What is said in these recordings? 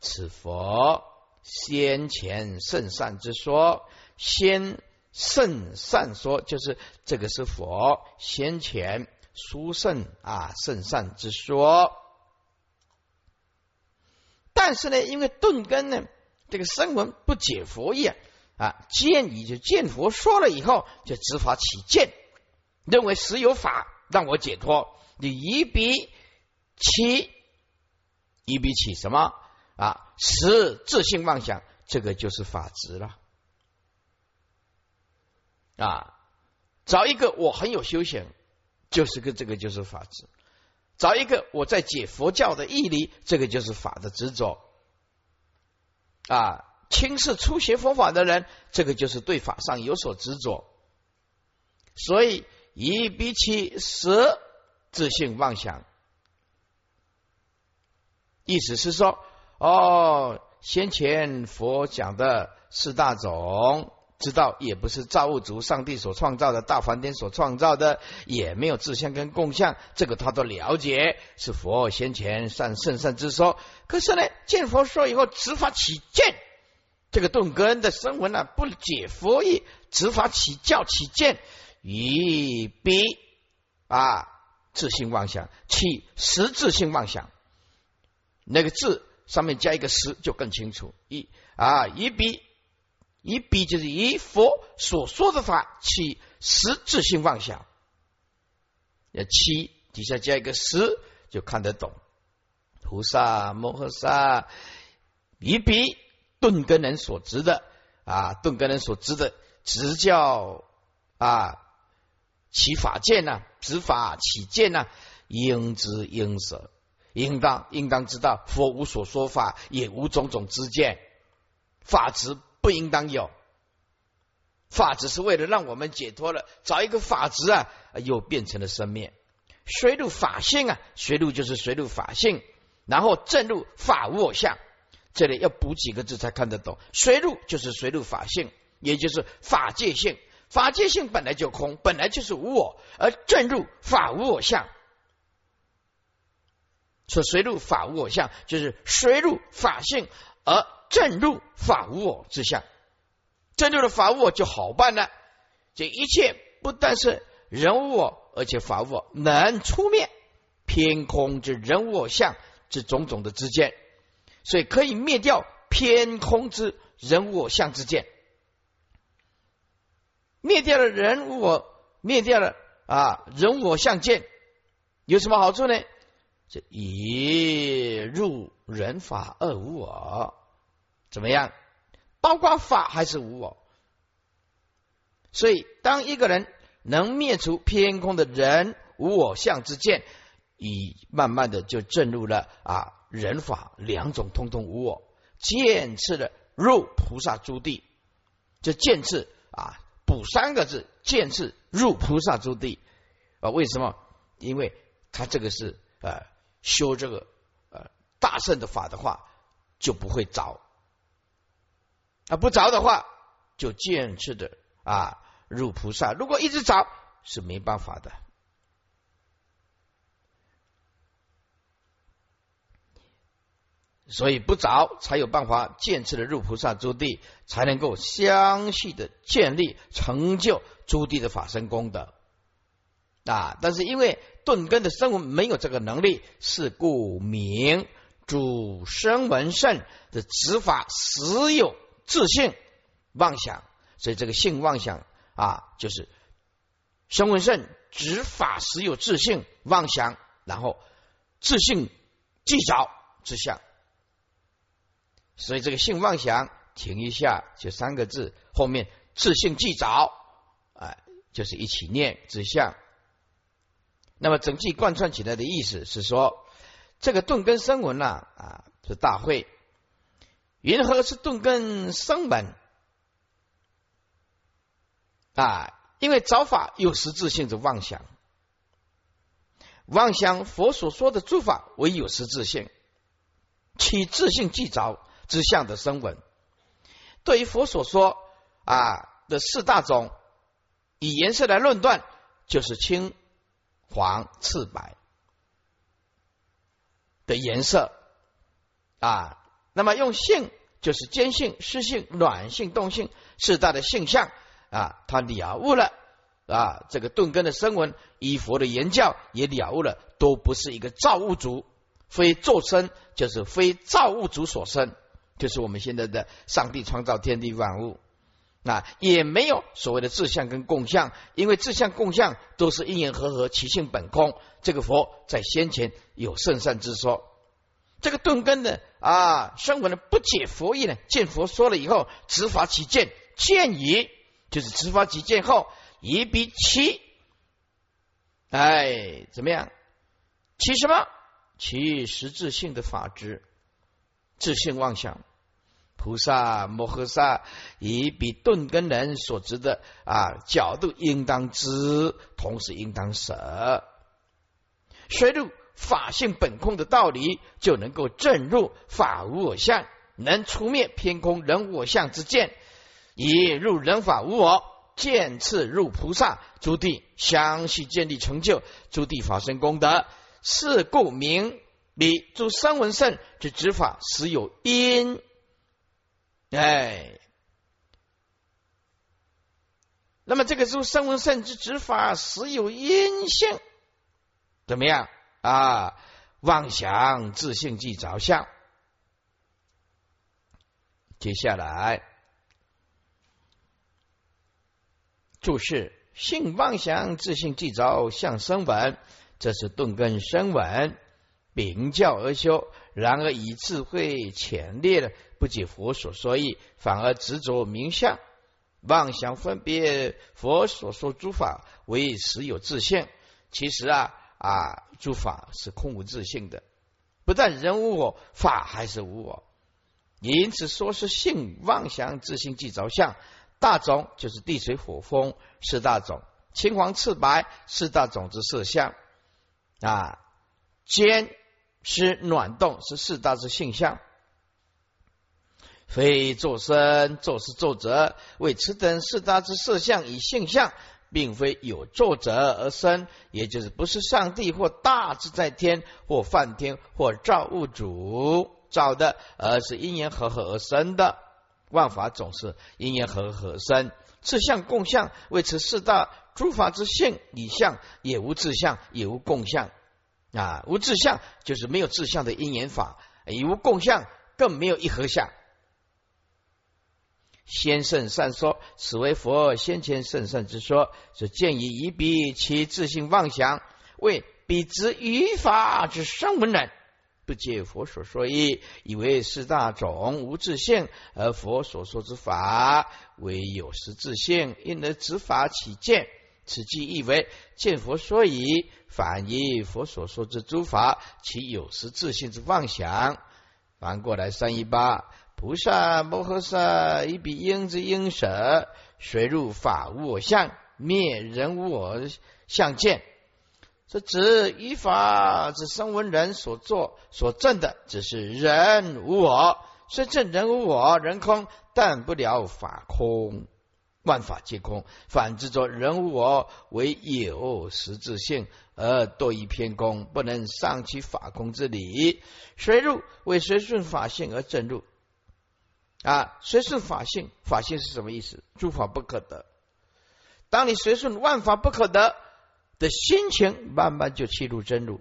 此佛先前圣善之说，先圣善说就是这个是佛先前殊胜啊圣善之说。但是呢，因为顿根呢，这个声闻不解佛意啊，见已就见佛说了以后，就执法起见，认为实有法让我解脱。你一比起，一比起什么啊？实自性妄想，这个就是法执了啊！找一个我很有修行，就是个这个就是法执。找一个我在解佛教的义理，这个就是法的执着啊！轻视初学佛法的人，这个就是对法上有所执着。所以一比起十自性妄想，意思是说，哦，先前佛讲的四大种。知道也不是造物主上帝所创造的大梵天所创造的，也没有自相跟共相，这个他都了解，是佛先前善圣善之说。可是呢，见佛说以后，执法起见，这个顿根的声闻呢，不解佛意，执法起教起见，以彼啊自性妄想，起实质性妄想。那个字上面加一个实，就更清楚。一啊，以彼。以彼就是以佛所说的法起实质性妄想，要七底下加一个十，就看得懂。菩萨摩诃萨以彼顿根人所执的啊，顿根人所执的执教啊，起法见呐，执法起见呐，应知应舍，应当应当知道，佛无所说法，也无种种之见，法执。不应当有法只是为了让我们解脱了，找一个法执啊，又变成了生灭。随入法性啊，随入就是随入法性，然后正入法无我相。这里要补几个字才看得懂。随入就是随入法性，也就是法界性。法界性本来就空，本来就是无我，而正入法无我相。说随入法无我相，就是随入法性而。正入法无我之相，正入了法无我就好办了。这一切不但是人无我，而且法无我能出灭偏空之人无我相之种种的之见，所以可以灭掉偏空之人无我相之见，灭掉了人无我，灭掉了啊人我相见，有什么好处呢？这一入人法二无我。怎么样？包括法还是无我，所以当一个人能灭除偏空的人无我相之见，已慢慢的就证入了啊人法两种通通无我，见次的入菩萨诸地，就见次啊补三个字，见次入菩萨诸地啊？为什么？因为他这个是呃修这个呃大圣的法的话，就不会着。啊，不着的话，就渐次的啊入菩萨。如果一直着，是没办法的。所以不着，才有办法渐次的入菩萨诸地，才能够相续的建立成就诸地的法身功德啊。但是因为顿根的声闻没有这个能力，是故名主声闻圣的执法实有。自信妄想，所以这个性妄想啊，就是声闻圣执法时有自信妄想，然后自信即着之相，所以这个性妄想停一下就三个字，后面自信即着，哎，就是一起念之相。那么整句贯穿起来的意思是说，这个顿根声闻呐啊，是大会。云何是顿根生门啊？因为找法有实质性的妄想，妄想佛所说的诸法为有实质性，起自性即着之相的声闻。对于佛所说啊的四大种，以颜色来论断，就是青、黄、赤、白的颜色啊。那么用性就是坚性、湿性、暖性、动性四大的性相啊，他了悟了啊，这个顿根的声闻依佛的言教也了悟了，都不是一个造物主，非作生就是非造物主所生，就是我们现在的上帝创造天地万物。那也没有所谓的自相跟共相，因为自相共相都是因缘和合，其性本空。这个佛在先前有圣善之说，这个顿根的啊，声闻的不解佛意呢，见佛说了以后，执法起见，见疑就是执法起见后，疑比起，哎，怎么样？其什么？其实质性的法执，自性妄想。菩萨摩诃萨以比顿根人所执的啊角度，应当知，同时应当舍。学入法性本空的道理，就能够证入法无我相，能除灭偏空人我相之见，以入人法无我，见次入菩萨诸地，相续建立成就诸地法身功德。是故名彼诸声闻圣之执法，实有因。哎，那么这个时候，声闻圣之执法实有因性，怎么样啊？妄想自性即着相。接下来注释：性妄想自性即着相声闻，这是顿根生闻秉教而修，然而以智慧浅略的。不解佛所说意，反而执着名相，妄想分别佛所说诸法为实有自性。其实啊啊，诸法是空无自性的，不但人无我，法还是无我。因此说是性妄想自性即着相。大种就是地水火风四大种，青黄赤白四大种之色相啊，坚湿暖动是四大之性相。非作生，作是作者，为此等四大之色相与性相，并非有作者而生，也就是不是上帝或大自在天或梵天或造物主造的，而是因缘和合而生的。万法总是因缘和合而生，自相共相，为此四大诸法之性以相，也无自相，也无共相啊，无自相就是没有自相的因缘法，也无共相，更没有一合相。先圣善说，此为佛先前圣圣之说，是见以以彼其自性妄想，为彼之于法之声闻人，不解佛所说意，以为是大种无自性，而佛所说之法为有实自性，因而执法起见。此即意为见佛说以，反以佛所说之诸法，其有实自性之妄想。反过来三一八。菩萨摩诃萨以彼应之应舍，随入法无我相，灭人无我相见。这指依法之声闻人所作所证的，只是人无我，虽证人无我，人空，但不了法空，万法皆空。反之作人无我为有实质性，而多于偏空，不能上其法空之理。随入为随顺法性而证入。啊，随顺法性，法性是什么意思？诸法不可得。当你随顺万法不可得的心情，慢慢就切入真入。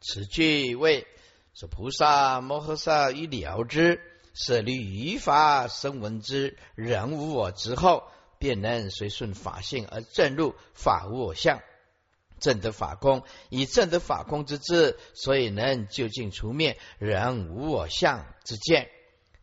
此句为是菩萨摩诃萨于了知，舍离于法生闻之人无我之后，便能随顺法性而证入法无我相，正得法空。以正得法空之智，所以能究竟除灭人无我相之见。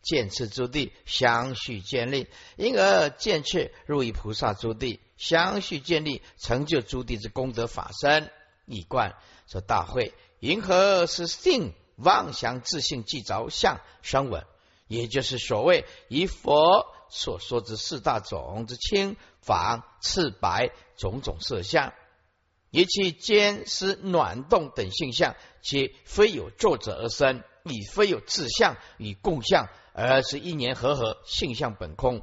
见次诸地相续建立，因而见次入于菩萨诸地，相续建立，成就诸地之功德法身。以观说大会，云何是性妄想自性即着相生稳？也就是所谓以佛所说之四大种之青黄赤白种种色相，以其坚湿暖动等性相，皆非有作者而生，亦非有自相与共相。而是一年和合性相本空，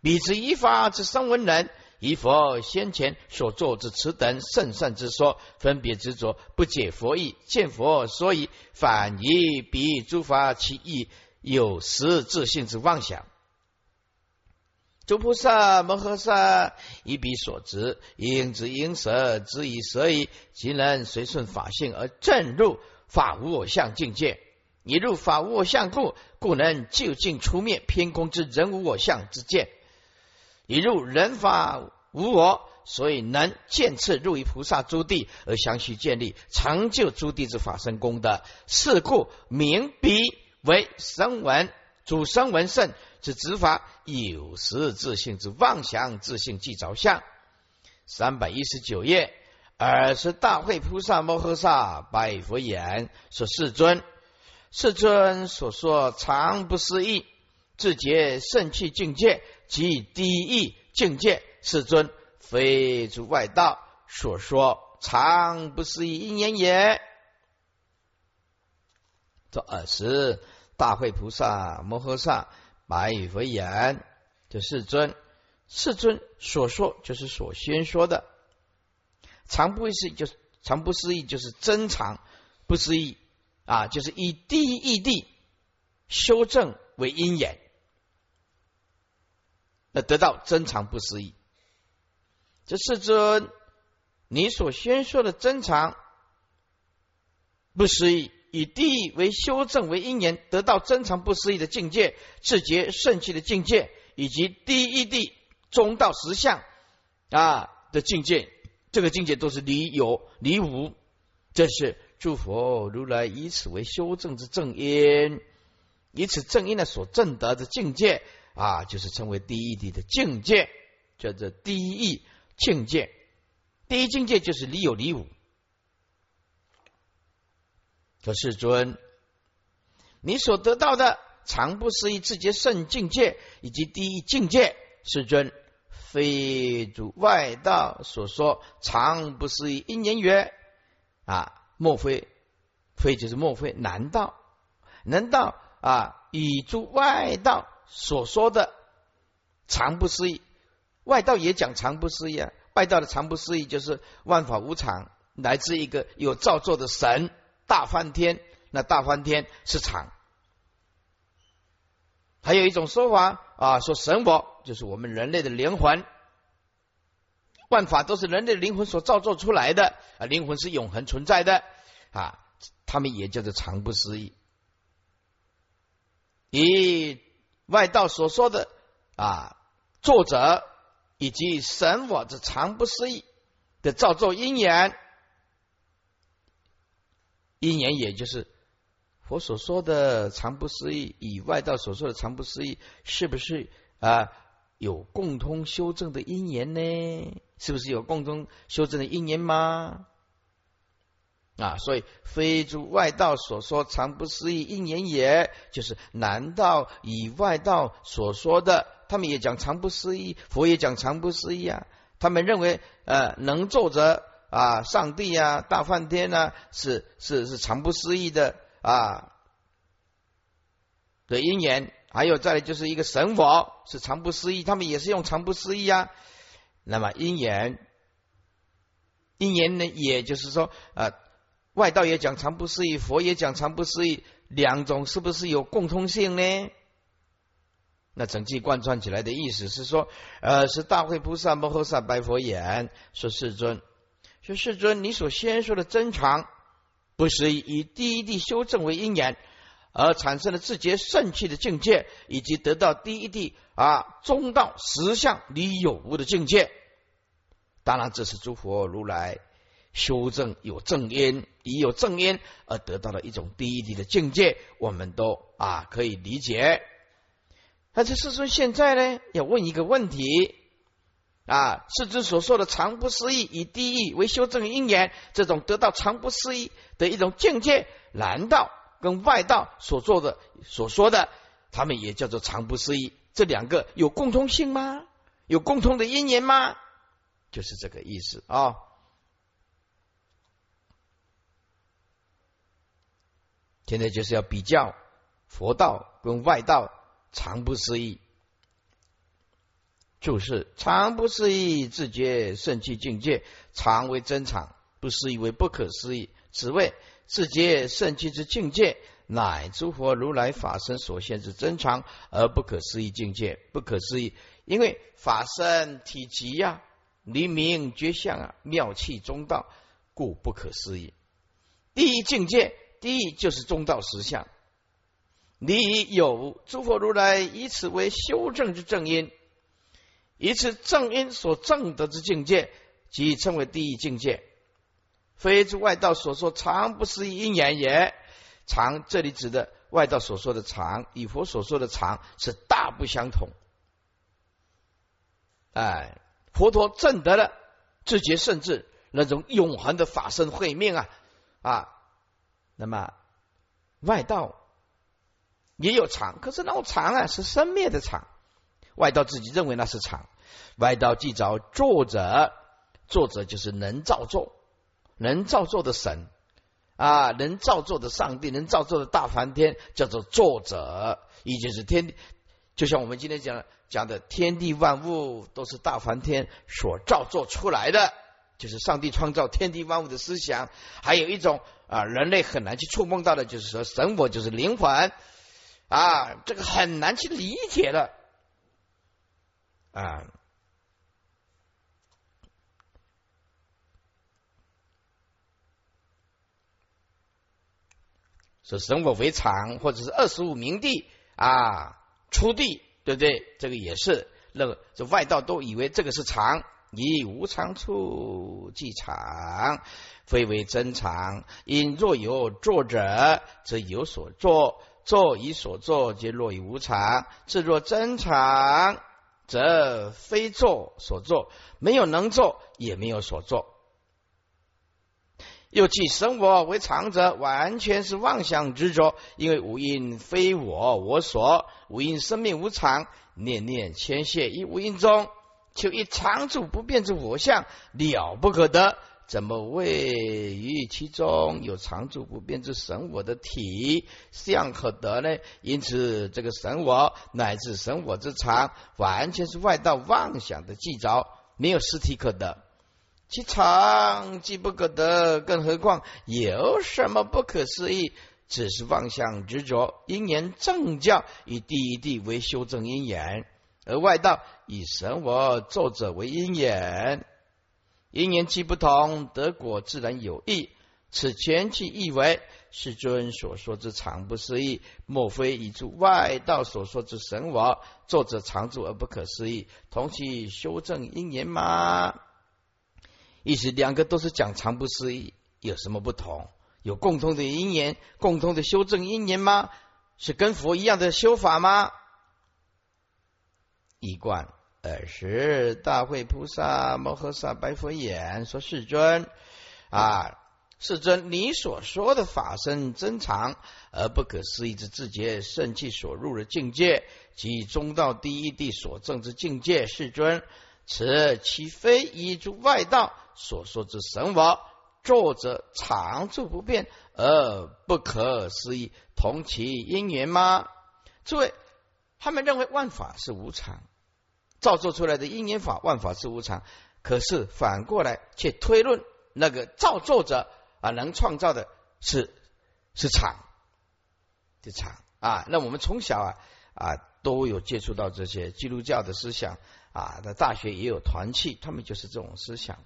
彼之一法之声闻人，以佛先前所作之此等甚善之说，分别执着，不解佛意，见佛所以反以彼诸法其意，有时自性之妄想。诸菩萨摩诃萨以彼所执，应之应舍，之以舍矣。即能随顺法性而正入法无我相境界。以入法无我相故，故能就近出灭偏空之人无我相之见。以入人法无我，所以能见次入于菩萨诸地而相续建立，成就诸地之法身功德。是故名彼为声闻，主生闻圣。之执法有时自性之妄想，自性即着相。三百一十九页，尔时大会菩萨摩诃萨拜佛言：“说世尊，世尊所说常不思议，自觉圣气境界及第一境界。世尊非诸外道所说常不思议因缘也。”这尔时大会菩萨摩诃萨。白语佛言：“这世尊，世尊所说就是所宣说的，常不思议，就是常不思议，就是真常不思议啊，就是以第一义谛修正为因缘，那得到真常不思议。这世尊，你所宣说的真常不思议。”以地为修正为因缘，得到真常不思议的境界，自觉圣气的境界，以及第一地中道实相啊的境界，这个境界都是离有离无，这是诸佛如来以此为修正之正因，以此正因呢所证得的境界啊，就是称为第一地的境界，叫做第一境界。第一境界就是离有离无。可世尊，你所得到的常不思议自觉圣境界以及第一境界，世尊非诸外道所说常不思议因缘缘啊，莫非非就是莫非？难道难道啊？以诸外道所说的常不思议，外道也讲常不思议啊？外道的常不思议就是万法无常，来自一个有造作的神。大梵天，那大梵天是常。还有一种说法啊，说神我就是我们人类的灵魂，万法都是人类灵魂所造作出来的啊，灵魂是永恒存在的啊，他们也叫做常不思议。以外道所说的啊，作者以及神我之常不思议的造作因缘。因缘也就是佛所说的常不思议，以外道所说的常不思议，是不是啊？有共通修正的因缘呢？是不是有共通修正的因缘吗？啊，所以非诸外道所说常不思议因缘也，就是难道以外道所说的，他们也讲常不思议，佛也讲常不思议啊？他们认为呃，能作者。啊，上帝啊，大梵天呢，是是是常不思议的啊的因缘，还有再来就是一个神佛是常不思议，他们也是用常不思议啊。那么因缘，因缘呢，也就是说，呃，外道也讲常不思议，佛也讲常不思议，两种是不是有共通性呢？那整句贯穿起来的意思是说，呃，是大会菩萨摩诃萨白佛言说世尊。说世尊，你所先说的真常，不是以第一地修正为因缘，而产生了自觉圣气的境界，以及得到第一地啊中道实相离有无的境界。当然，这是诸佛如来修正有正因，以有正因而得到了一种第一地的境界，我们都啊可以理解。但是世尊现在呢，要问一个问题。啊，世尊所说的常不思议，以第一为修正因缘，这种得到常不思议的一种境界，难道跟外道所做的所说的，他们也叫做常不思议？这两个有共通性吗？有共通的因缘吗？就是这个意思啊。现在就是要比较佛道跟外道常不思议。就是常不思议，自觉圣气境界，常为真常，不思议为不可思议。此谓自觉圣气之境界，乃诸佛如来法身所现之真常而不可思议境界。不可思议，因为法身体极呀，离明觉相啊，妙气中道，故不可思议。第一境界，第一就是中道实相。你有诸佛如来以此为修正之正因，以此正因所正得之境界，即称为第一境界。非诸外道所说常不思议因缘也。常这里指的外道所说的常，与佛所说的常是大不相同。哎，佛陀证得了自觉甚至那种永恒的法身慧命啊啊，那么外道。也有常，可是那种常啊是生灭的常，外道自己认为那是场。外道既找作者，作者就是能造作、能造作的神啊，能造作的上帝，能造作的大梵天，叫做作者，也就是天。就像我们今天讲讲的，天地万物都是大梵天所造作出来的，就是上帝创造天地万物的思想。还有一种啊，人类很难去触碰到的，就是说神我就是灵魂。啊，这个很难去理解的啊！是神我为常，或者是二十五名地啊，出地，对不对？这个也是，那个这外道都以为这个是常，以无常处即常，非为真常。因若有作者，则有所作。作以所作，皆落于无常；自若真常，则非作所作，没有能作，也没有所作。又即生我为常者，完全是妄想执着，因为无因非我我所，无因生命无常，念念牵线于无因中，求一常住不变之我相，了不可得。怎么位于其中有常住不变之神我的体相可得呢？因此，这个神我乃至神我之常，完全是外道妄想的记着，没有实体可得。其常既不可得，更何况有什么不可思议？只是妄想执着，因缘正教以第一地为修正因缘，而外道以神我作者为因缘。因缘既不同，得果自然有异。此前其意为世尊所说之常不思议，莫非以诸外道所说之神我作者常住而不可思议，同其修正因缘吗？意思两个都是讲常不思议，有什么不同？有共同的因缘，共同的修正因缘吗？是跟佛一样的修法吗？一贯。尔时，大会菩萨摩诃萨白佛言：“说世尊啊，世尊，你所说的法身真常而不可思议之自觉圣气所入的境界，即中道第一地所证之境界。世尊，此其非依诸外道所说之神我，作者常住不变而不可思议，同其因缘吗？诸位，他们认为万法是无常。”造作出来的因缘法，万法是无常。可是反过来却推论，那个造作者啊，能创造的是是常，是常啊。那我们从小啊啊都有接触到这些基督教的思想啊，在大学也有团契，他们就是这种思想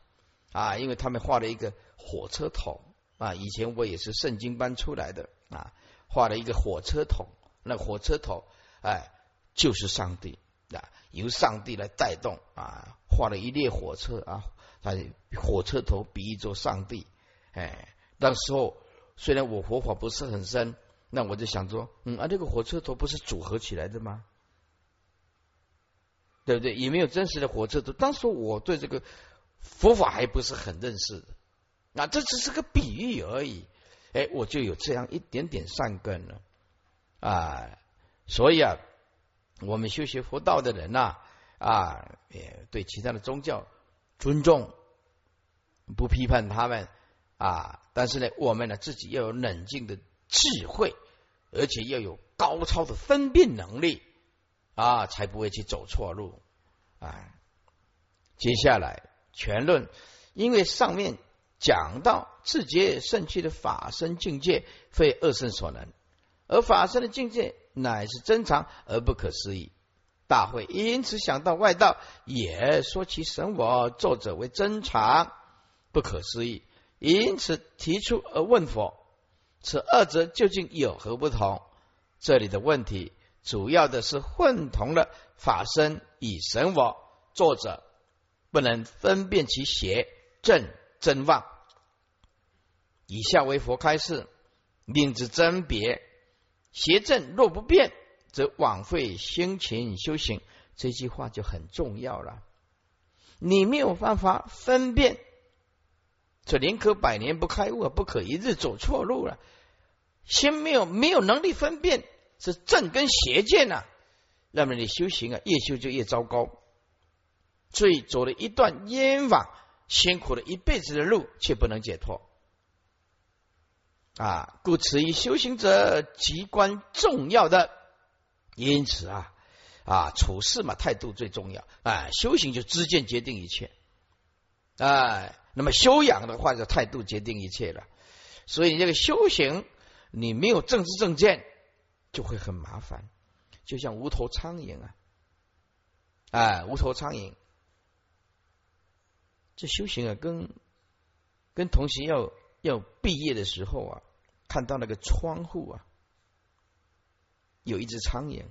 啊，因为他们画了一个火车头啊。以前我也是圣经班出来的啊，画了一个火车头，那火车头哎就是上帝。由上帝来带动啊，画了一列火车啊，他火车头比喻作上帝。哎，那时候虽然我佛法不是很深，那我就想说，嗯啊，这个火车头不是组合起来的吗？对不对？也没有真实的火车头。当时我对这个佛法还不是很认识的，那这只是个比喻而已。哎，我就有这样一点点善根了啊，所以啊。我们修学佛道的人呐，啊，也对其他的宗教尊重，不批判他们啊，但是呢，我们呢自己要有冷静的智慧，而且要有高超的分辨能力啊，才不会去走错路啊。接下来全论，因为上面讲到自觉圣趣的法身境界，非二圣所能，而法身的境界乃是真常而不可思议。大会因此想到外道，也说其神我，作者为真常不可思议，因此提出而问佛：此二者究竟有何不同？这里的问题主要的是混同了法身与神我，作者。不能分辨其邪正真妄。以下为佛开示，令之甄别邪正若不变，则枉费辛勤修行。这句话就很重要了。你没有办法分辨，这宁可百年不开悟，不可一日走错路了。心没有没有能力分辨是正跟邪见呐，那么你修行啊，越修就越糟糕。所以走了一段冤枉、辛苦了一辈子的路，却不能解脱啊！故此，以修行者极关重要的，因此啊啊，处事嘛，态度最重要啊！修行就知见决定一切，哎，那么修养的话，就态度决定一切了。所以，这个修行，你没有正知正见，就会很麻烦，就像无头苍蝇啊，哎，无头苍蝇。这修行啊，跟跟同行要要毕业的时候啊，看到那个窗户啊，有一只苍蝇。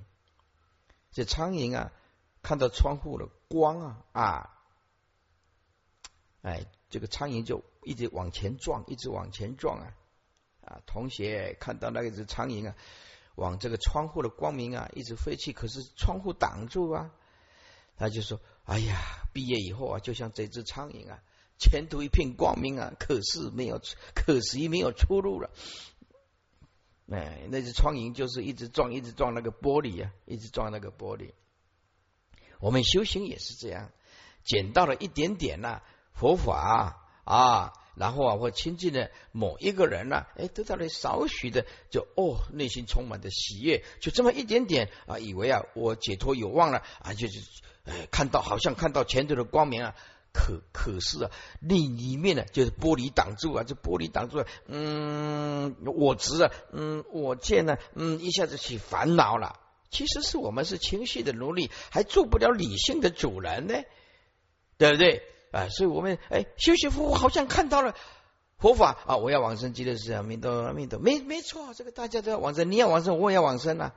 这苍蝇啊，看到窗户的光啊啊，哎，这个苍蝇就一直往前撞，一直往前撞啊啊！同学看到那个只苍蝇啊，往这个窗户的光明啊一直飞去，可是窗户挡住啊，他就说。哎呀，毕业以后啊，就像这只苍蝇啊，前途一片光明啊，可是没有，可惜没有出路了。哎，那只苍蝇就是一直撞，一直撞那个玻璃啊，一直撞那个玻璃。我们修行也是这样，捡到了一点点呐佛法啊，然后啊，或亲近的某一个人呐，哎，得到了少许的，就哦，内心充满的喜悦，就这么一点点啊，以为啊，我解脱有望了啊，就是。哎，看到好像看到前头的光明啊，可可是啊，另一面呢就是玻璃挡住啊，这玻璃挡住了，嗯，我执啊，嗯，我见呢，嗯，一下子起烦恼了。其实是我们是情绪的奴隶，还做不了理性的主人呢，对不对？啊，所以我们哎，修习佛好像看到了佛法啊，我要往生极乐世界，阿弥陀阿弥陀，没没错，这个大家都要往生，你要往生，我也要往生啊，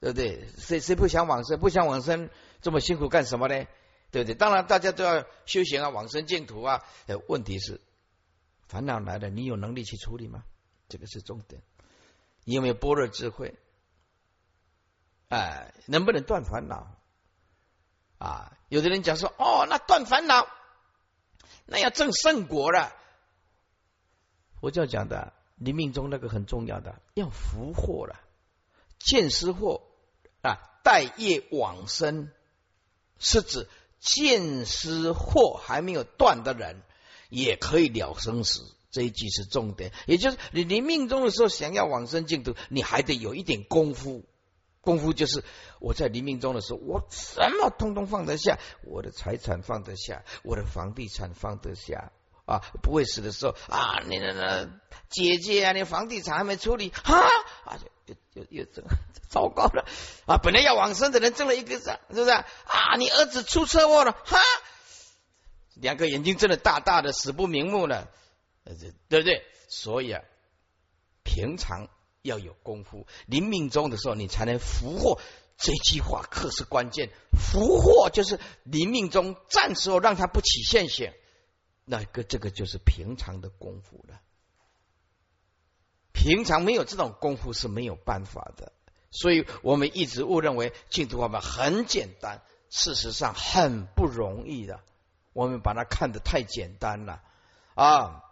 对不对？谁谁不想往生？不想往生？这么辛苦干什么呢？对不对？当然，大家都要修行啊，往生净土啊。问题是，烦恼来了，你有能力去处理吗？这个是重点。你有没有般若智慧？哎，能不能断烦恼？啊，有的人讲说，哦，那断烦恼，那要证圣果了。佛教讲的，你命中那个很重要的，要福祸了，见思祸啊，待业往生。是指见思惑还没有断的人，也可以了生死。这一句是重点，也就是你临命中的时候想要往生净土，你还得有一点功夫。功夫就是我在临命中的时候，我什么通通放得下，我的财产放得下，我的房地产放得下啊，不会死的时候啊，你的那姐姐啊，你房地产还没处理啊啊。又又这 糟糕了啊！本来要往生的人挣了一个是是不是啊？你儿子出车祸了哈，两个眼睛睁得大大的，死不瞑目了，对不对？所以啊，平常要有功夫，临命终的时候你才能福祸。这句话可是关键，福祸就是临命中暂时让他不起现行，那个这个就是平常的功夫了。平常没有这种功夫是没有办法的，所以我们一直误认为净土法门很简单，事实上很不容易的。我们把它看得太简单了啊！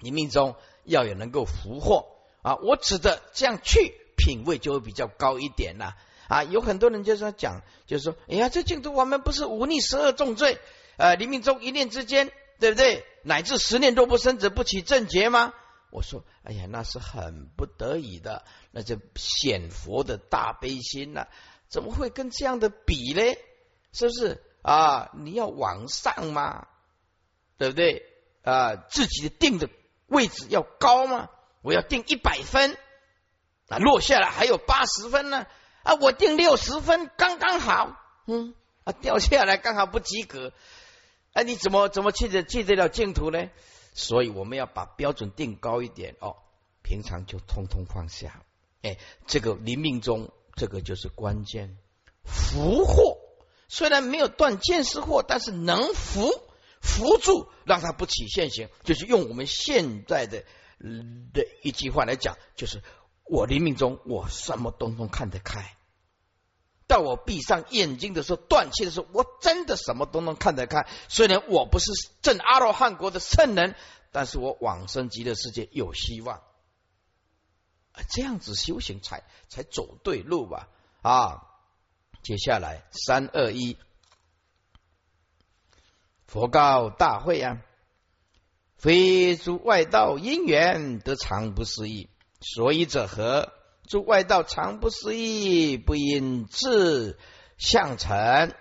你命中要有能够俘获啊！我指的这样去品位就会比较高一点了啊！有很多人就说讲，就是说，哎呀，这净土法门不是忤逆十二重罪，呃，临命中一念之间，对不对？乃至十念都不生者不起正觉吗？我说：“哎呀，那是很不得已的，那就显佛的大悲心呐，怎么会跟这样的比呢？是不是啊，你要往上嘛，对不对？啊，自己的定的位置要高吗？我要定一百分，啊，落下来还有八十分呢，啊，我定六十分刚刚好，嗯，啊，掉下来刚好不及格，啊，你怎么怎么去得去得了净土呢？所以我们要把标准定高一点哦，平常就通通放下，哎，这个临命中这个就是关键，福祸虽然没有断见识祸，但是能福。扶住让他不起现行，就是用我们现在的的一句话来讲，就是我临命中我什么东东看得开，到我闭上眼睛的时候，断气的时候，我真的什么都能看得开。虽然我不是正阿罗汉国的圣人，但是我往生极乐世界有希望。这样子修行才才走对路吧？啊，接下来三二一。佛告大会啊，非诸外道因缘得常不思议，所以者何？诸外道常不思议，不因自相成。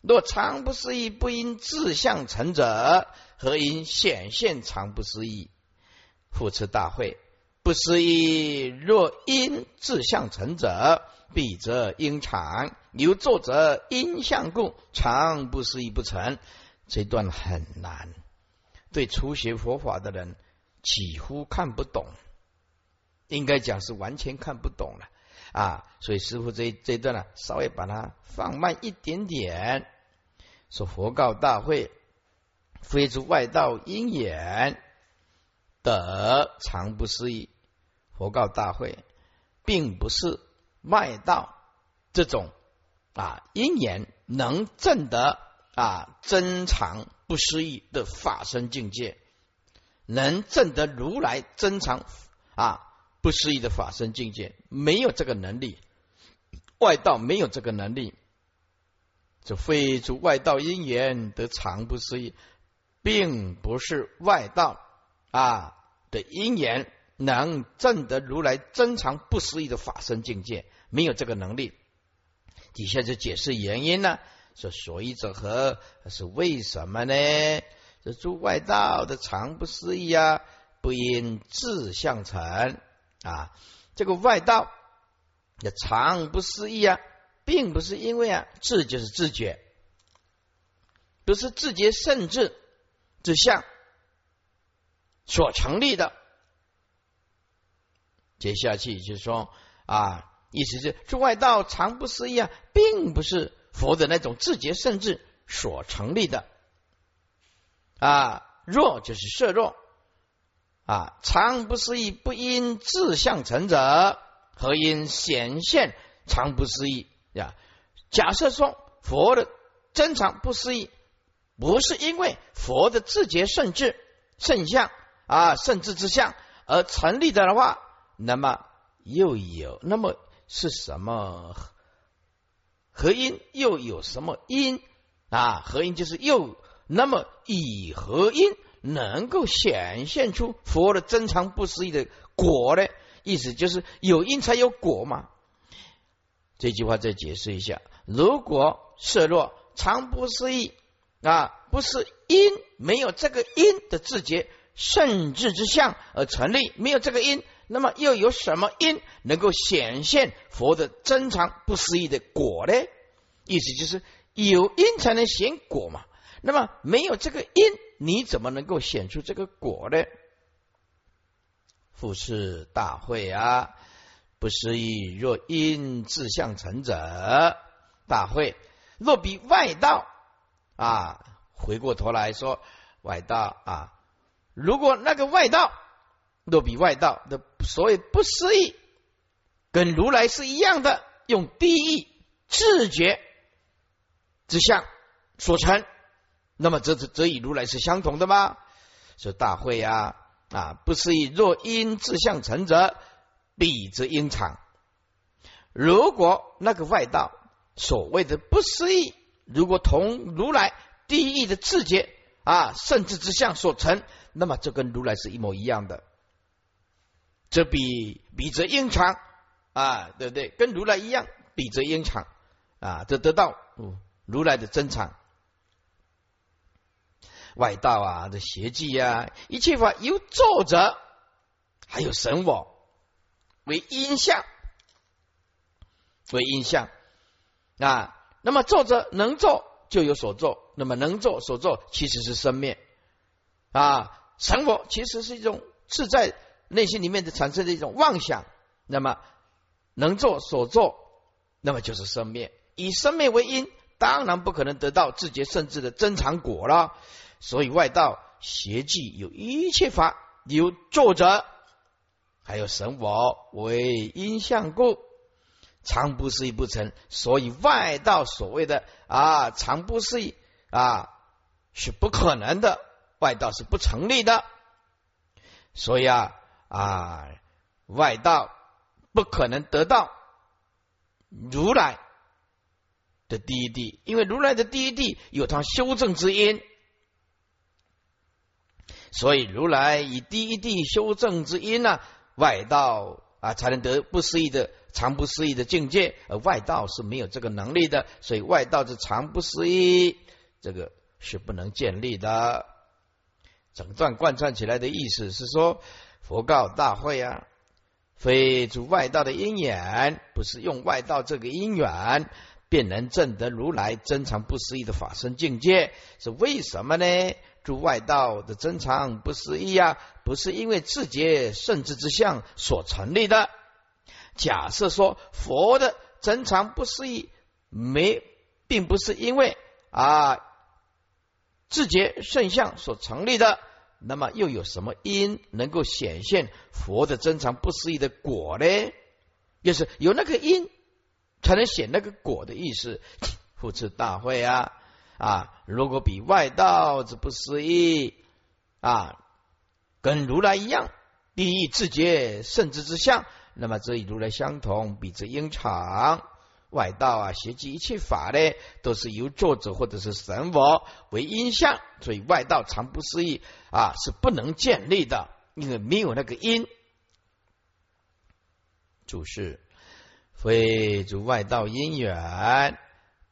若常不思议，不因自相成者，何因显现常不思议？复持大会，不思议。若因自相成者，必则应常。由作者因相故，常不思议不成。这段很难，对初学佛法的人几乎看不懂，应该讲是完全看不懂了啊！所以师傅这这段呢，稍微把它放慢一点点，说佛告大会，非诸外道因缘得常不思议。佛告大会，并不是外道这种啊因缘能证得。啊，真常不思议的法身境界，能证得如来真常啊不思议的法身境界，没有这个能力，外道没有这个能力，就非诸外道因缘得常不思议，并不是外道啊的因缘能证得如来真常不思议的法身境界，没有这个能力。底下就解释原因呢。说所以者何？是为什么呢？这诸外道的常不思议啊，不因自相成啊。这个外道也常不思议啊，并不是因为啊智就是自觉，不是自觉甚至之相所成立的。接下去就是说啊，意思是诸外道常不思议啊，并不是。佛的那种自觉甚至所成立的啊，弱就是色弱啊，常不思议，不因自相成者，何因显现常不思议呀？假设说佛的真常不思议，不是因为佛的自觉甚至圣相啊，甚至之相而成立的的话，那么又有那么是什么？合因又有什么因啊？合因就是又那么以合因能够显现出佛的真常不思议的果呢？意思就是有因才有果嘛。这句话再解释一下：如果色若常不思议啊，不是因没有这个因的自觉甚至之相而成立，没有这个因。那么又有什么因能够显现佛的真常不思议的果呢？意思就是有因才能显果嘛。那么没有这个因，你怎么能够显出这个果呢？复次大会啊，不思议。若因自相成者，大会若比外道啊，回过头来说外道啊，如果那个外道。若比外道的所谓不思议，跟如来是一样的，用第一自觉之相所成，那么这则则与如来是相同的吗？说大会啊啊，不思议。若因自相成者，彼则因常。如果那个外道所谓的不思议，如果同如来第一的自觉啊甚至之相所成，那么这跟如来是一模一样的。这比比则应常啊，对不对？跟如来一样，比则应常啊，这得到如来的真常外道啊的邪计啊，一切法由作者还有神我为因相，为因相啊。那么作者能做就有所做，那么能做所做其实是生灭啊。神我其实是一种自在内心里面的产生的一种妄想，那么能做所做，那么就是生灭。以生灭为因，当然不可能得到自觉甚至的真常果了。所以外道邪计有一切法由作者还有神我为因相故，常不思议不成。所以外道所谓的啊常不思议啊是不可能的，外道是不成立的。所以啊啊外道不可能得到如来。的第一地，因为如来的第一地有他修正之因，所以如来以第一地修正之因呢，外道啊才能得不思议的常不思议的境界，而外道是没有这个能力的，所以外道是常不思议，这个是不能建立的。整段贯穿起来的意思是说，佛告大会啊，非诸外道的因缘，不是用外道这个因缘。便能证得如来真常不思议的法身境界，是为什么呢？诸外道的真常不思议啊，不是因为自觉圣智之相所成立的。假设说佛的真常不思议没，并不是因为啊自觉圣相所成立的，那么又有什么因能够显现佛的真常不思议的果呢？就是有那个因。才能显那个果的意思。复次大会啊啊！如果比外道之不思议啊，跟如来一样，第一自觉甚至之相，那么这与如来相同，比之应常。外道啊，邪计一切法呢，都是由作者或者是神佛为因相，所以外道常不思议啊，是不能建立的，因为没有那个因。注释。非诸外道因缘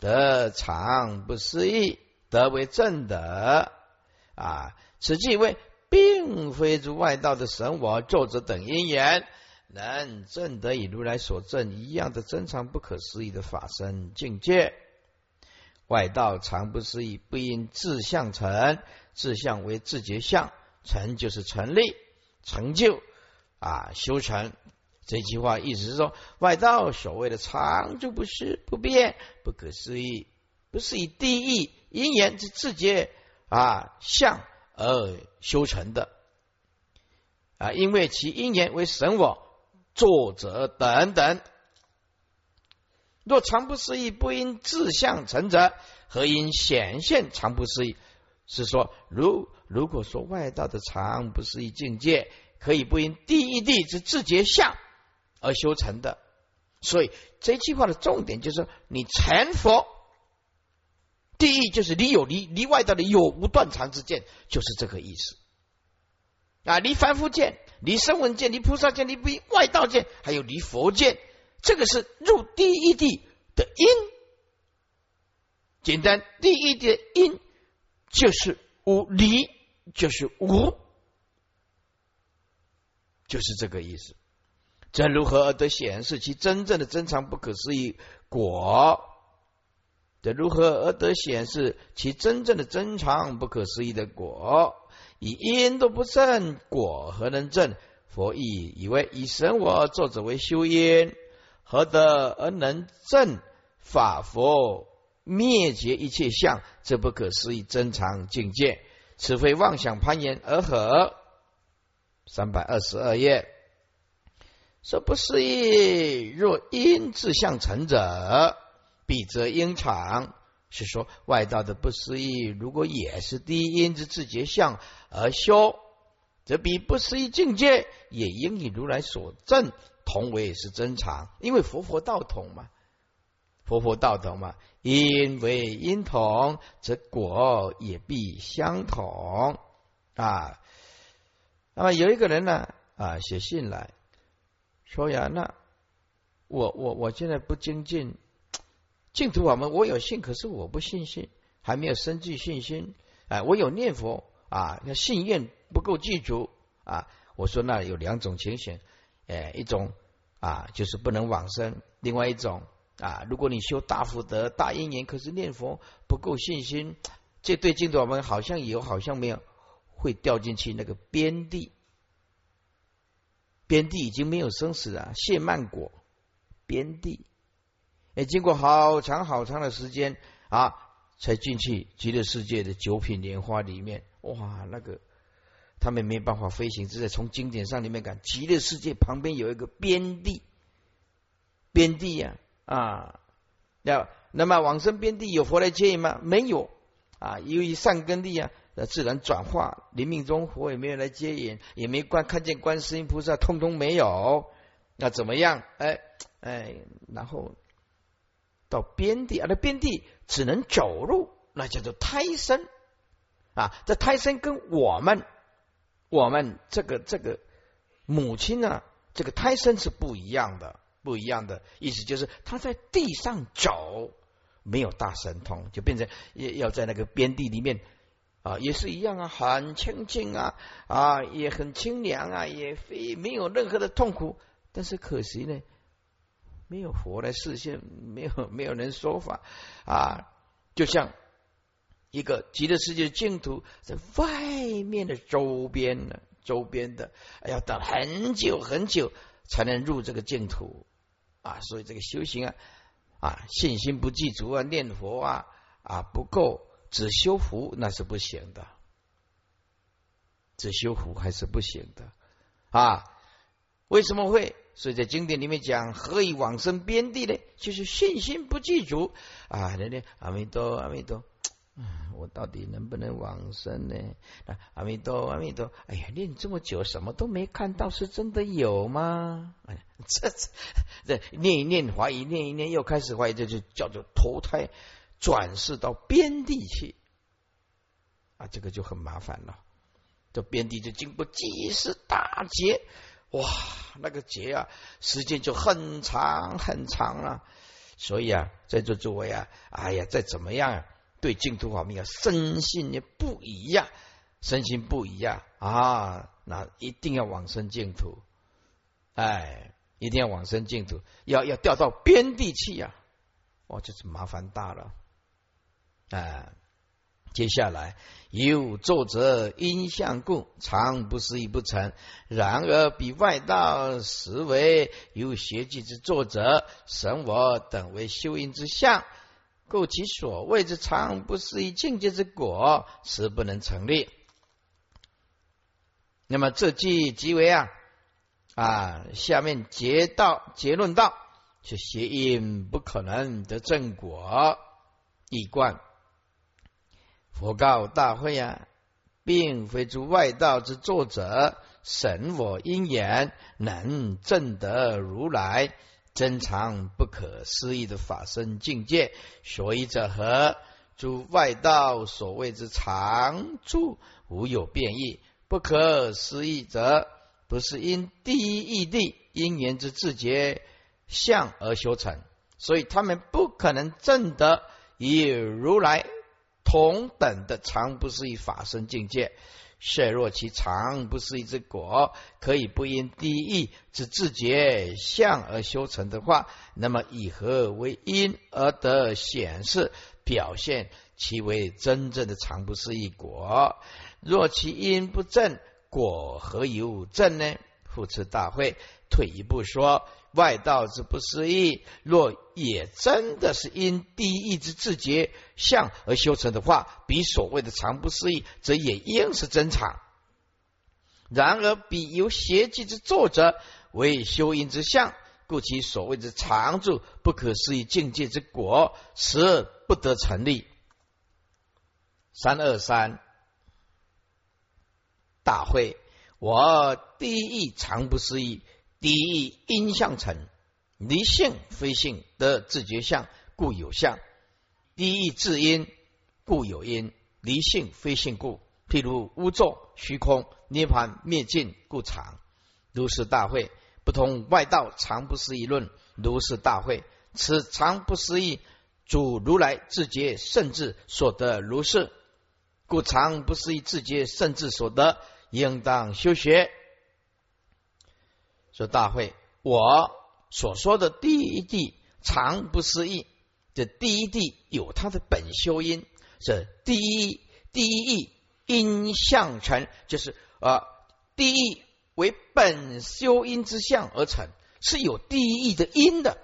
得常不思议，得为正德啊！此即为并非诸外道的神我作者等因缘，能正得以如来所证一样的真常不可思议的法身境界。外道常不思议，不因自相成，自相为自觉相，成就是成立、成就啊，修成。这句话意思是说，外道所谓的常就不是不变、不可思议，不是以第一因缘之自觉啊相而修成的啊，因为其因缘为神我、作者等等。若常不思议，不因自相成者，何因显现常不思议？是说，如如果说外道的常不思议境界，可以不因第一地之自觉相。而修成的，所以这句话的重点就是你成佛，第一就是离有离离外道的有无断常之见，就是这个意思啊！离凡夫见、离声闻见、离菩萨见、离不外道见，还有离佛见，这个是入第一地的因。简单，第一的因就是无离，就是无，就是这个意思。这如何而得显示其真正的真常不可思议果？这如何而得显示其真正的真常不可思议的果？以因都不正，果何能正？佛亦以为以神我作者为修因，何得而能正法佛灭绝一切相？这不可思议真常境界，此非妄想攀岩而何？三百二十二页。说不思议，若因自相成者，必则应常。是说外道的不思议，如果也是第一因之自觉相而修，则比不思议境界也应以如来所证同为是真常。因为佛佛道同嘛，佛佛道同嘛，因为因同，则果也必相同啊。那么有一个人呢啊，写信来。说呀，那我我我现在不精进净土法门，我有信，可是我不信心，还没有生具信心哎，我有念佛啊，那信愿不够具足啊。我说那有两种情形，哎，一种啊就是不能往生，另外一种啊，如果你修大福德、大因缘，可是念佛不够信心，这对净土我们好像有，好像没有，会掉进去那个边地。边地已经没有生死了，谢曼果边地，哎，经过好长好长的时间啊，才进去极乐世界的九品莲花里面。哇，那个他们没办法飞行，只在从经典上里面看，极乐世界旁边有一个边地，边地呀啊，要那么往生边地有佛来接引吗？没有啊，由于善根地啊。那自然转化，临命中佛也没有来接引，也没观看见观世音菩萨，通通没有。那怎么样？哎哎，然后到边地啊，那边地只能走路，那叫做胎生啊。这胎生跟我们我们这个这个母亲呢，这个胎生是不一样的，不一样的意思就是他在地上走，没有大神通，就变成要要在那个边地里面。啊，也是一样啊，很清净啊，啊，也很清凉啊，也非没有任何的痛苦。但是可惜呢，没有佛来示现，没有没有人说法啊。就像一个极乐世界的净土，在外面的周边呢，周边的要等很久很久才能入这个净土啊。所以这个修行啊，啊，信心不具足啊，念佛啊啊不够。只修福那是不行的，只修福还是不行的啊？为什么会？所以在经典里面讲，何以往生边地呢？就是信心不具足啊！人家阿弥陀阿弥陀，我到底能不能往生呢？阿弥陀阿弥陀，哎呀，念这么久什么都没看到，是真的有吗？哎，这这念一念怀疑，念一念又开始怀疑，这就叫做投胎。转世到边地去。啊，这个就很麻烦了。这边地就经过几十大劫，哇，那个劫啊，时间就很长很长了。所以啊，在座诸位啊，哎呀，再怎么样啊，对净土法门啊，深信也不一样，深信不一样。啊，那一定要往生净土，哎，一定要往生净土，要要掉到边地去呀，哇，这是麻烦大了。啊，接下来有作者因相故，常不思议不成。然而比外道实为有邪计之作者，神我等为修因之相，故其所谓之常不思议境界之果，实不能成立。那么这句即为啊啊，下面结道结论道，是邪因不可能得正果，一贯。佛告大会啊，并非诸外道之作者，神我因缘，能证得如来真常不可思议的法身境界。所以者何？诸外道所谓之常住，无有变异。不可思议者，不是因第一义谛因缘之自觉相而修成，所以他们不可能证得以如来。同等的常不思议法身境界，设若其常不思议之果，可以不因第一之自觉相而修成的话，那么以何为因而得显示表现其为真正的常不思议果？若其因不正，果何有正呢？复持大会，退一步说。外道之不思议，若也真的是因第一之自觉相而修成的话，比所谓的常不思议，则也应是真常。然而，比由邪计之作者为修因之相，故其所谓之常住不可思议境界之果，实不得成立。三二三大会，我第一常不思议。第一因相成，离性非性的自觉相，故有相；第一自因，故有因，离性非性故。譬如无众虚空涅盘灭尽，故常。如是大会，不同外道常不思议论。如是大会，此常不思议，主如来自觉甚至所得如是。故常不思议自觉甚至所得，应当修学。说大会，我所说的第一地常不思议，这第一地有它的本修因，是第一第一义因相成，就是啊，第一为本修因之相而成，是有第一义的因的。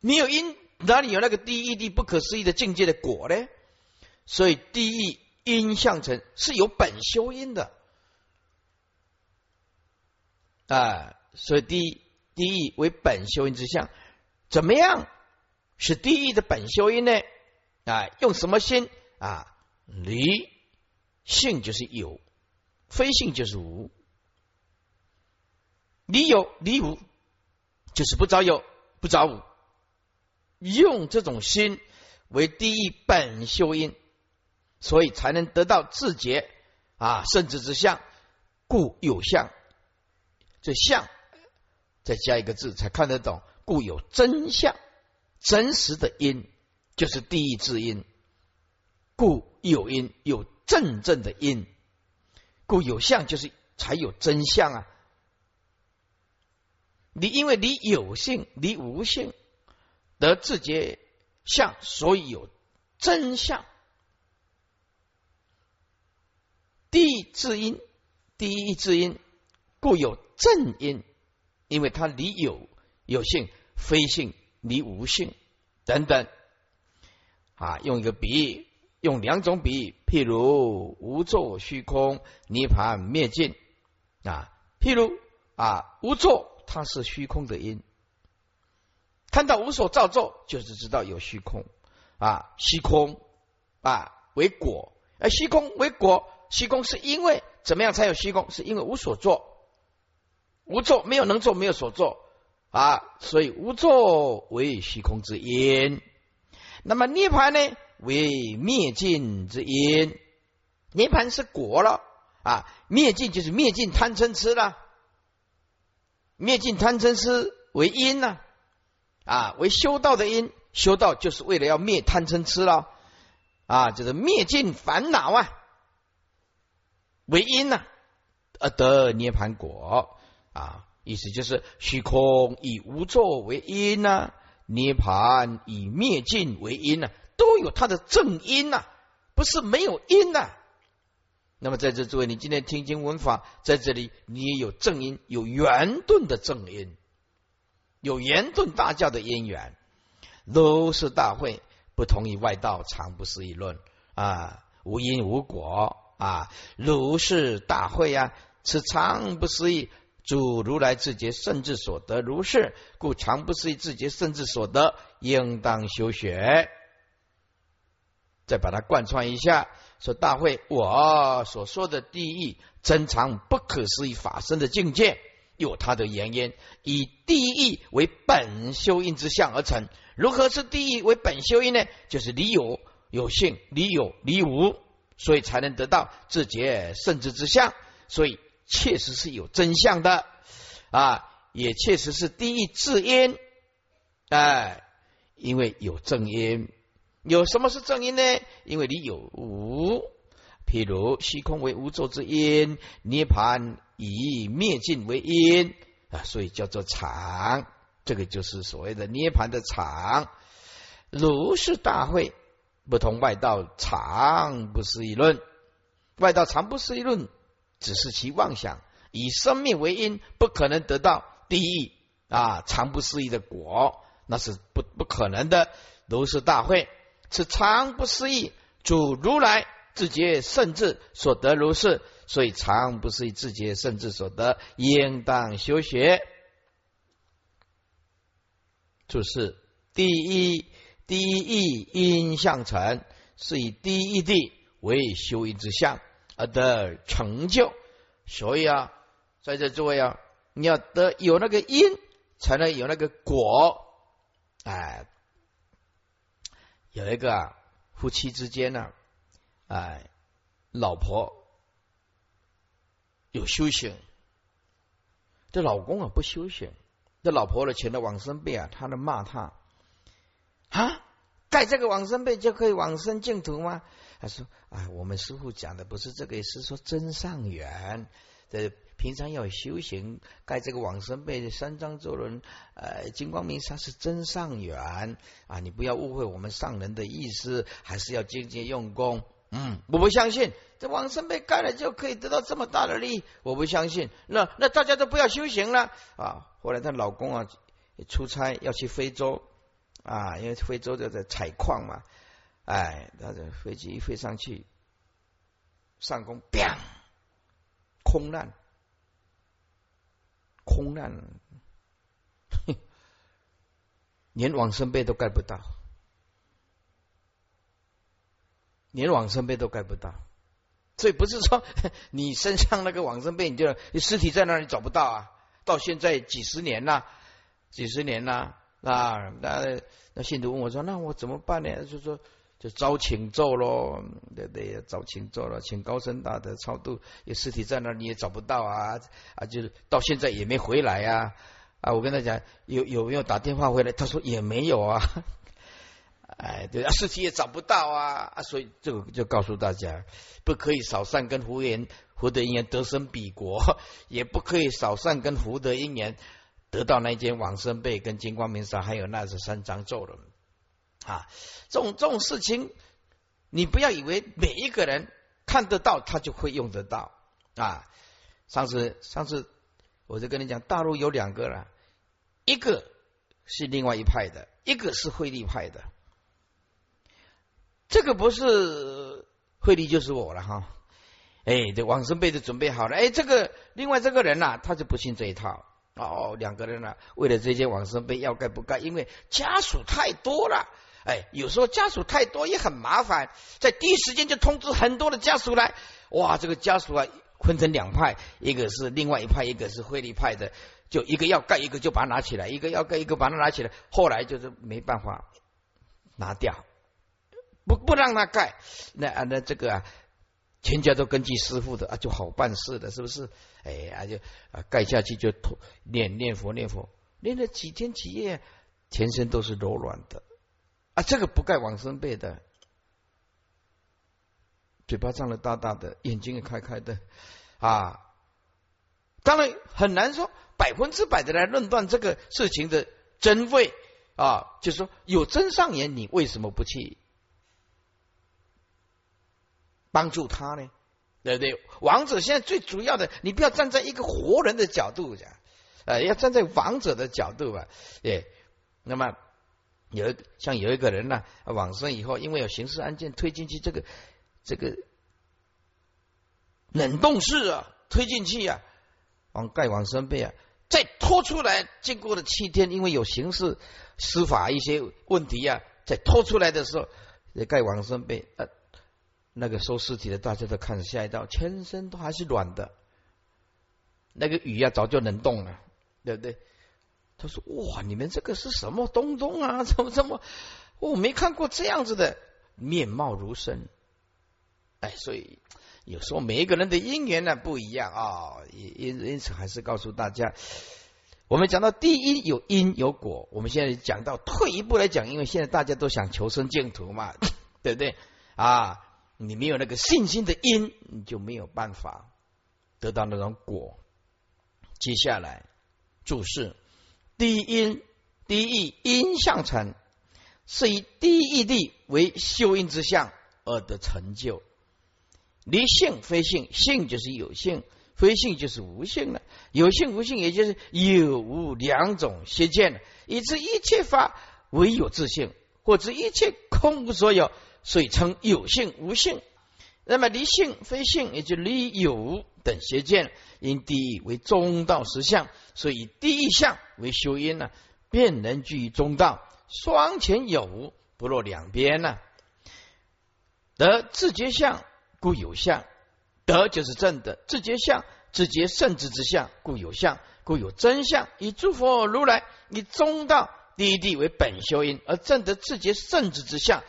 没有因，哪里有那个第一地不可思议的境界的果呢？所以第一因相成是有本修因的啊，所以第一第一为本修因之相，怎么样是第一的本修因呢？啊，用什么心啊？离性就是有，非性就是无，离有离无就是不着有不着无。用这种心为第一本修因，所以才能得到自觉啊，甚至之相，故有相。这相再加一个字才看得懂，故有真相，真实的因就是第一字因，故有因有真正的因，故有相就是才有真相啊。你因为你有性，你无性。得自觉相，所以有真相。第一字因，第一字因，故有正因，因为它离有有性，非性离无性等等。啊，用一个比喻，用两种比喻，譬如无作虚空，涅盘灭尽啊。譬如啊，无作，它是虚空的因。看到无所造作，就是知道有虚空啊，虚空啊为果，而虚空为果，虚空是因为怎么样才有虚空？是因为无所作，无作没有能做，没有所作。啊，所以无作为虚空之因。那么涅盘呢，为灭尽之因。涅盘是果了。啊，灭尽就是灭尽贪嗔痴了，灭尽贪嗔痴为因呢。啊，为修道的因，修道就是为了要灭贪嗔痴了啊，就是灭尽烦恼啊，为因呐，而得涅盘果。啊，意思就是虚空以无作为因呐，涅盘以灭尽为因呐，都有它的正因呐，不是没有因呐。那么在这诸位，你今天听经闻法，在这里你也有正因，有圆顿的正因。有圆顿大教的因缘，都是大会不同于外道常不思议论啊，无因无果啊，如是大会呀，此常不思议，主如来自觉甚至所得如是，故常不思议自觉甚至所得，应当修学。再把它贯穿一下，说大会我所说的第一真常不可思议法身的境界。有它的原因，以第一为本修因之相而成。如何是第一为本修因呢？就是离有有性，离有离无，所以才能得到自觉圣智之相。所以确实是有真相的啊，也确实是第一智因。哎，因为有正因，有什么是正因呢？因为你有无，譬如虚空为无作之因，涅盘。以灭尽为因啊，所以叫做常。这个就是所谓的涅盘的常。如是大会不同外道常不思议论，外道常不思议论，只是其妄想，以生命为因，不可能得到第一啊常不思议的果，那是不不可能的。如是大会，此常不思议，主如来自觉甚至所得如是。所以常不思议自觉甚至所得，应当修学。就是第一第一义因相成，是以第一地为修因之相而得成就。所以啊，在这诸位啊，你要得有那个因，才能有那个果。哎，有一个啊，夫妻之间呢，哎，老婆。有修行，这老公啊不修行，这老婆呢，请到往生辈啊，他呢骂他啊，盖这个往生被就可以往生净土吗？他说：“啊，我们师傅讲的不是这个，是说真上缘。这平常要修行，盖这个往生被、三藏咒轮、呃金光明沙是真上缘啊！你不要误会我们上人的意思，还是要精进用功。嗯，我不相信这往生被盖了就可以得到这么大的利益，我不相信。那那大家都不要修行了啊！后来她老公啊出差要去非洲啊，因为非洲就在采矿嘛。”哎，他的飞机一飞上去，上空，砰，空难，空难，连往生被都盖不到，连往生被都盖不到，所以不是说 你身上那个往生被，你就你尸体在那里找不到啊？到现在几十年了，几十年了啊！那那信徒问我说：“那我怎么办呢？”就说。就招请咒喽，对对？招请咒了，请高僧大德超度。有尸体在那你也找不到啊啊！就是到现在也没回来呀啊！我跟他讲，有有没有打电话回来？他说也没有啊。哎，对啊，尸体也找不到啊啊！所以这个就告诉大家，不可以少善跟福缘福德因缘得生彼国，也不可以少善跟福德因缘得到那间往生被跟金光明沙，还有那十三张咒了。啊，这种这种事情，你不要以为每一个人看得到，他就会用得到啊。上次上次我就跟你讲，大陆有两个了，一个是另外一派的，一个是慧利派的。这个不是慧利就是我了哈。哎，这往生被都准备好了。哎，这个另外这个人呐，他就不信这一套。哦，两个人呢，为了这些往生被要盖不盖？因为家属太多了。哎，有时候家属太多也很麻烦，在第一时间就通知很多的家属来。哇，这个家属啊，分成两派，一个是另外一派，一个是慧利派的，就一个要盖，一个就把它拿起来，一个要盖，一个把它拿起来。后来就是没办法拿掉，不不让他盖，那啊那这个啊，全家都根据师傅的啊，就好办事的，是不是？哎呀，就啊盖下去就念念佛念佛，念了几天几夜，全身都是柔软的。啊，这个不盖往生被的，嘴巴张的大大的，眼睛也开开的，啊，当然很难说百分之百的来论断这个事情的真伪啊。就是说有真上言，你为什么不去帮助他呢？对不对？王者现在最主要的，你不要站在一个活人的角度讲，呃，要站在王者的角度吧。对，那么。有像有一个人呢，往生以后，因为有刑事案件推进去，这个这个冷冻室啊，推进去啊，往盖往生被啊，再拖出来，经过了七天，因为有刑事司法一些问题啊，再拖出来的时候，盖往生被，呃，那个收尸体的大家都看吓一跳，全身都还是软的，那个雨啊早就冷冻了，对不对？他说：“哇，你们这个是什么东东啊？怎么这么……我没看过这样子的面貌如生。哎，所以有时候每一个人的因缘呢不一样啊。因因此，还是告诉大家，我们讲到第一有因有果。我们现在讲到退一步来讲，因为现在大家都想求生净土嘛，对不对？啊，你没有那个信心的因，你就没有办法得到那种果。接下来注释。”第一因，第一义因相成，是以第一义地为修因之相而得成就。离性非性，性就是有性，非性就是无性了。有性无性，也就是有无两种邪见以致一切法唯有自性，或者一切空无所有，所以称有性无性。那么离性非性，也就离有等邪见。因地为中道实相，所以第一相为修因呢，便能居于中道，双前有无，不落两边呢。得自觉相，故有相；得就是正的自觉相，自觉圣智之相，故有相，故有真相。以诸佛如来以中道第一地为本修因，而正得自觉圣智之相，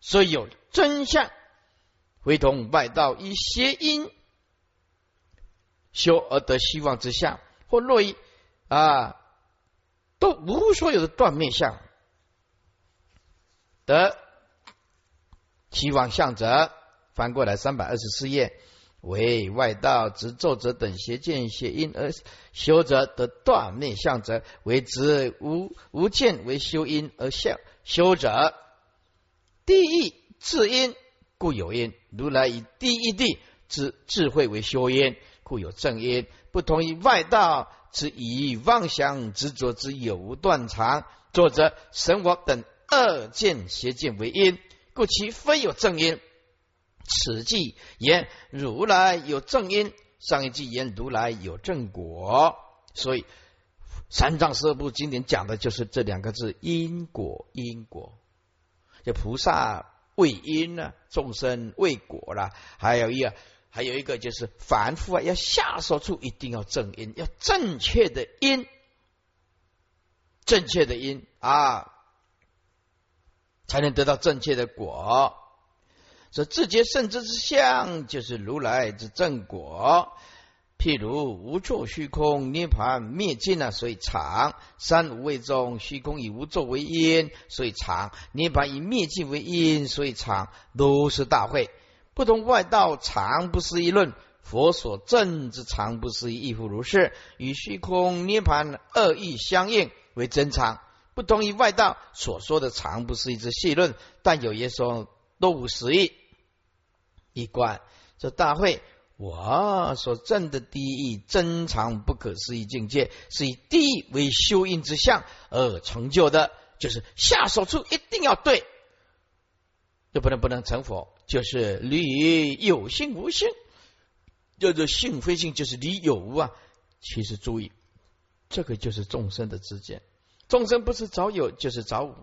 所以有真相。回同外道以邪因。修而得希望之相，或若于啊，都无所有的断灭相，得希望相者，翻过来三百二十四页，为外道执作者等邪见邪因而修者得断灭相者，为执无无见为修因而相修者，第一智因故有因，如来以第一地之智慧为修因，故有正因，不同于外道之以妄想执着之有无断常。作者神我等二见邪见为因，故其非有正因。此即言如来有正因，上一句言如来有正果。所以三藏十二部经典讲的就是这两个字：因果。因果，这菩萨为因呢，众生为果了。还有一个，还有一个就是凡夫啊，要下手处一定要正因，要正确的因。正确的因啊，才能得到正确的果。说自觉圣智之相，就是如来之正果。譬如无作虚空涅盘灭尽了，所以常三无畏中虚空以无作为因，所以常涅盘以灭尽为因，所以常都是大会。不同外道常不思议论，佛所证之常不思议亦复如是，与虚空涅盘二义相应。为真常，不同于外道所说的常，不是一之细论，但有些说都无实义。一观这大会，我所证的第一真常不可思议境界，是以第一为修因之相而成就的，就是下手处一定要对，就不能不能成佛，就是离有性无性，叫做性非性，就是离有无啊。其实注意。这个就是众生的之见，众生不是早有就是早无，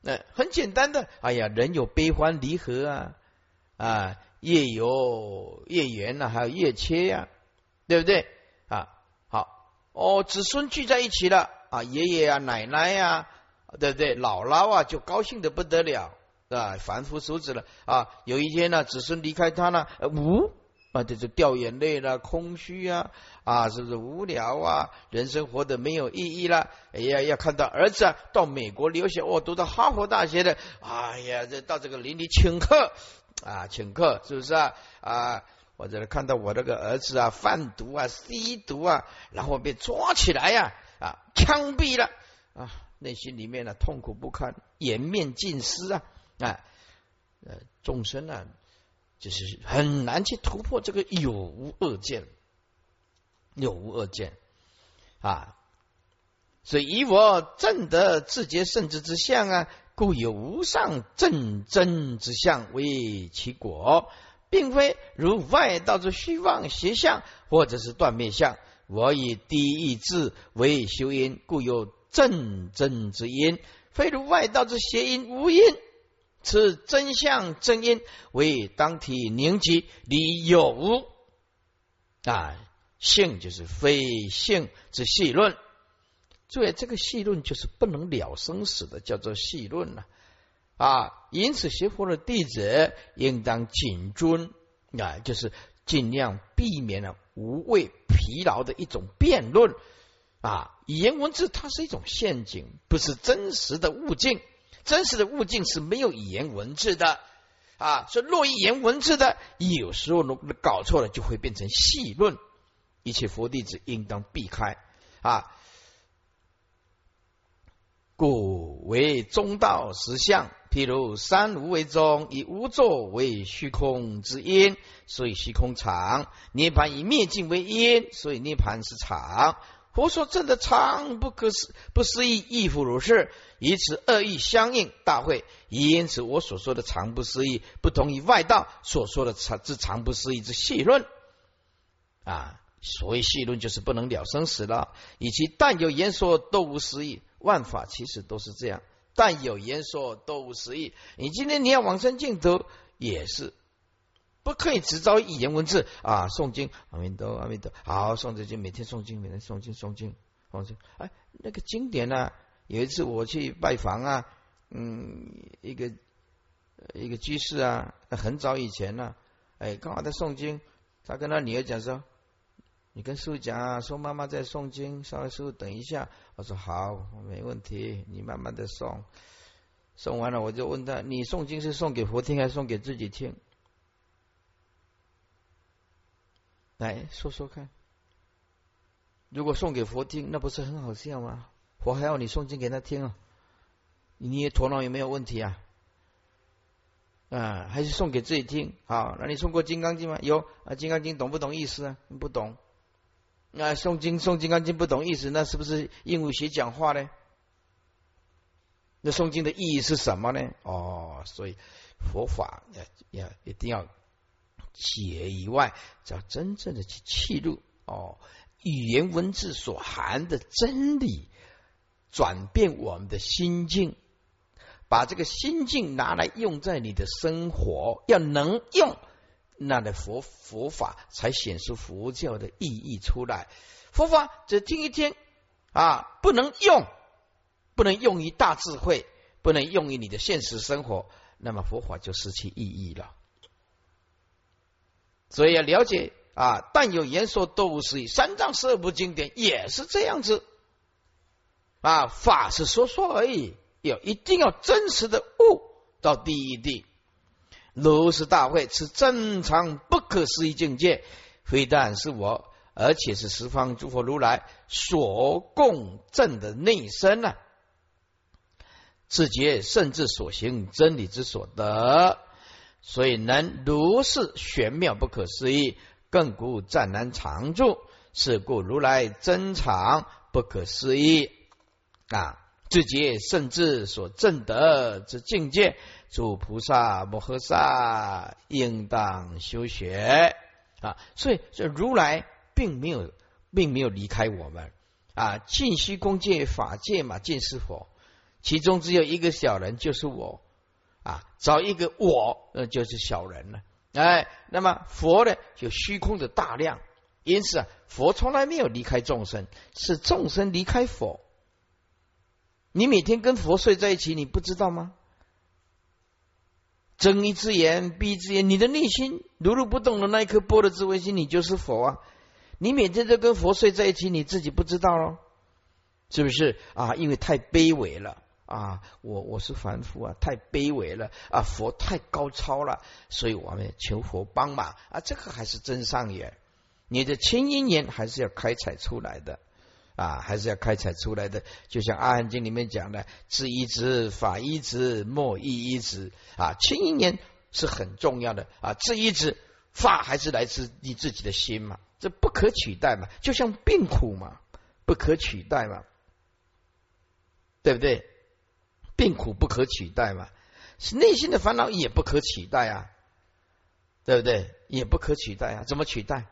那很简单的。哎呀，人有悲欢离合啊，啊，业有业缘呐，还有业切呀，对不对啊？好，哦，子孙聚在一起了啊，爷爷啊，奶奶呀，对不对？姥姥啊，就高兴的不得了啊，凡夫俗子了啊。有一天呢，子孙离开他呢，无。啊，这就掉眼泪了，空虚啊，啊，是不是无聊啊？人生活的没有意义了。哎呀，要看到儿子啊，到美国留学，哦，读到哈佛大学的，哎呀，这到这个邻里请客啊，请客是不是啊？啊，或者看到我这个儿子啊，贩毒啊，吸毒啊，然后被抓起来呀，啊，枪毙了啊，内心里面呢痛苦不堪，颜面尽失啊，啊，呃，众生啊。就是很难去突破这个有无二见，有无二见啊！所以以我正得自觉圣智之相啊，故有无上正真之相为其果，并非如外道之虚妄邪相或者是断灭相。我以第一智为修因，故有正真之因，非如外道之邪因无因。此真相真因为当体凝集离有无啊性就是非性之细论，注意这个细论就是不能了生死的，叫做细论了啊。因此学佛的弟子应当谨遵啊，就是尽量避免了无谓疲劳的一种辩论啊。语言文字它是一种陷阱，不是真实的物境。真实的物境是没有语言文字的啊，所以若语言文字的，有时候弄搞错了，就会变成细论。一切佛弟子应当避开啊，故为中道实相。譬如三无为中，以无作为虚空之因，所以虚空常；涅盘以灭尽为因，所以涅盘是常。佛说真的常不可思不思议，亦复如是。以此恶意相应，大会因此我所说的常不思议，不同于外道所说的常之常不思议之细论啊。所谓细论，就是不能了生死了。以及但有言说都无实义，万法其实都是这样。但有言说都无实义，你今天你要往生净土，也是不可以只找语言文字啊。诵经阿弥陀阿弥陀，好诵这经，每天诵经，每天诵经诵经诵经。哎，那个经典呢？有一次我去拜访啊，嗯，一个一个居士啊，很早以前呢，哎，刚好在诵经，他跟他女儿讲说：“你跟师傅讲啊，说妈妈在诵经，稍微师傅等一下。”我说：“好，没问题，你慢慢的诵。”送完了，我就问他：你诵经是送给佛听，还是送给自己听？来说说看。如果送给佛听，那不是很好笑吗？佛还要你诵经给他听啊？你头脑有没有问题啊？啊，还是送给自己听？好，那你送过《金刚经》吗？有啊，《金刚经》懂不懂意思啊？不懂。那诵经诵《金刚经》不懂意思，那是不是鹦鹉学讲话呢？那诵经的意义是什么呢？哦，所以佛法要要一定要解以外，只要真正的去记录哦，语言文字所含的真理，转变我们的心境。把这个心境拿来用在你的生活，要能用，那的佛佛法才显出佛教的意义出来。佛法只听一听啊，不能用，不能用于大智慧，不能用于你的现实生活，那么佛法就失去意义了。所以要了解啊，但有言说都无实义，三藏十二部经典也是这样子啊，法是说说而已。要一定要真实的悟到第一地，如是大会是正常不可思议境界，非但是我，而且是十方诸佛如来所共证的内身呢。自觉甚至所行真理之所得，所以能如是玄妙不可思议，更故暂难常住。是故如来真常不可思议啊。自己甚至所证得之境界，诸菩萨摩诃萨应当修学啊！所以这如来并没有，并没有离开我们啊！尽虚空界法界嘛，尽是佛，其中只有一个小人，就是我啊！找一个我，那就是小人了。哎，那么佛呢，就虚空的大量，因此啊，佛从来没有离开众生，是众生离开佛。你每天跟佛睡在一起，你不知道吗？睁一只眼闭一只眼，你的内心如如不动的那一颗波的智慧心，你就是佛啊！你每天都跟佛睡在一起，你自己不知道咯，是不是啊？因为太卑微了啊！我我是凡夫啊，太卑微了啊！佛太高超了，所以我们求佛帮忙啊！这个还是真上缘，你的清音缘还是要开采出来的。啊，还是要开采出来的。就像《阿含经》里面讲的，“智一直，法一直，莫一一直”。啊，清一年是很重要的啊。智一直，法还是来自你自己的心嘛，这不可取代嘛。就像病苦嘛，不可取代嘛，对不对？病苦不可取代嘛，是内心的烦恼也不可取代啊，对不对？也不可取代啊，怎么取代？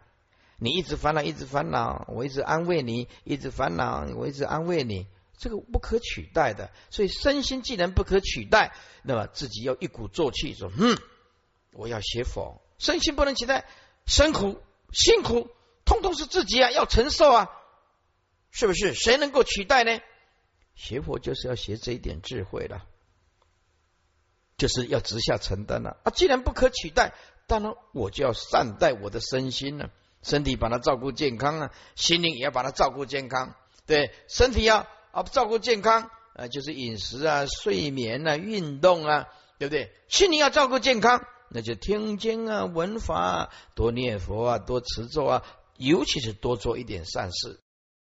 你一直烦恼，一直烦恼，我一直安慰你；一直烦恼，我一直安慰你，这个不可取代的。所以身心既然不可取代，那么自己要一鼓作气说：“嗯，我要学佛。”身心不能取代，辛苦辛苦，通通是自己啊，要承受啊，是不是？谁能够取代呢？学佛就是要学这一点智慧了，就是要直下承担了啊！既然不可取代，当然我就要善待我的身心了。身体把它照顾健康啊，心灵也要把它照顾健康。对，身体要啊照顾健康啊，就是饮食啊、睡眠啊、运动啊，对不对？心灵要照顾健康，那就听经啊、闻法啊、多念佛啊、多持咒啊，尤其是多做一点善事。